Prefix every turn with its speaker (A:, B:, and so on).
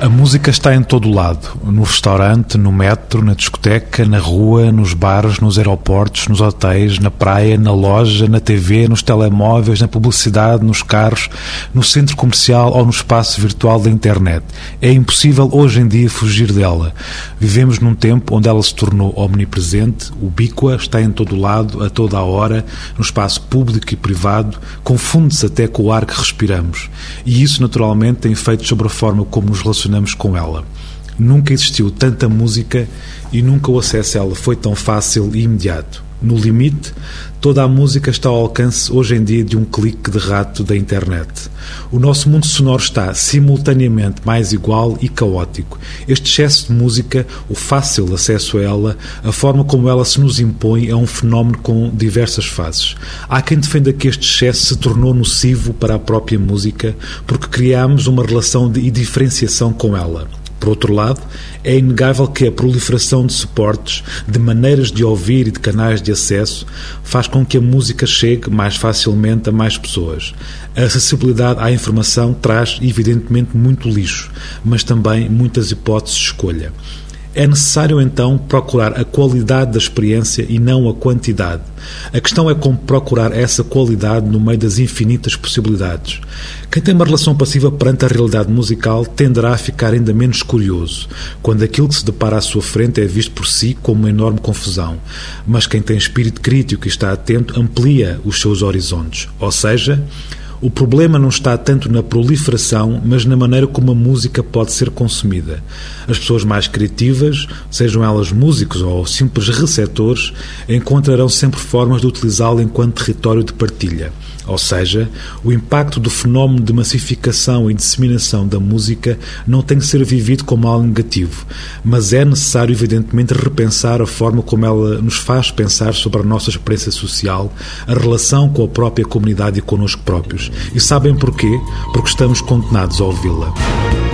A: A música está em todo lado, no restaurante, no metro, na discoteca, na rua, nos bares, nos aeroportos, nos hotéis, na praia, na loja, na TV, nos telemóveis, na publicidade, nos carros, no centro comercial ou no espaço virtual da internet. É impossível hoje em dia fugir dela. Vivemos num tempo onde ela se tornou omnipresente, ubíqua, está em todo lado, a toda a hora, no espaço público e privado, confunde-se até com o ar que respiramos. E isso naturalmente tem efeitos sobre a forma como nos relacionamos relacionamos com ela. Nunca existiu tanta música e nunca o acesso a ela foi tão fácil e imediato. No limite, toda a música está ao alcance hoje em dia de um clique de rato da internet. O nosso mundo sonoro está simultaneamente mais igual e caótico. Este excesso de música, o fácil acesso a ela, a forma como ela se nos impõe é um fenómeno com diversas fases. Há quem defenda que este excesso se tornou nocivo para a própria música porque criamos uma relação de diferenciação com ela. Por outro lado, é inegável que a proliferação de suportes, de maneiras de ouvir e de canais de acesso faz com que a música chegue mais facilmente a mais pessoas. A acessibilidade à informação traz, evidentemente, muito lixo, mas também muitas hipóteses de escolha. É necessário então procurar a qualidade da experiência e não a quantidade. A questão é como procurar essa qualidade no meio das infinitas possibilidades. Quem tem uma relação passiva perante a realidade musical tenderá a ficar ainda menos curioso, quando aquilo que se depara à sua frente é visto por si como uma enorme confusão. Mas quem tem espírito crítico e está atento amplia os seus horizontes, ou seja, o problema não está tanto na proliferação, mas na maneira como a música pode ser consumida. As pessoas mais criativas, sejam elas músicos ou simples receptores, encontrarão sempre formas de utilizá-la enquanto território de partilha. Ou seja, o impacto do fenómeno de massificação e disseminação da música não tem que ser vivido como algo negativo, mas é necessário, evidentemente, repensar a forma como ela nos faz pensar sobre a nossa experiência social, a relação com a própria comunidade e connosco próprios. E sabem porquê? Porque estamos condenados a ouvi-la.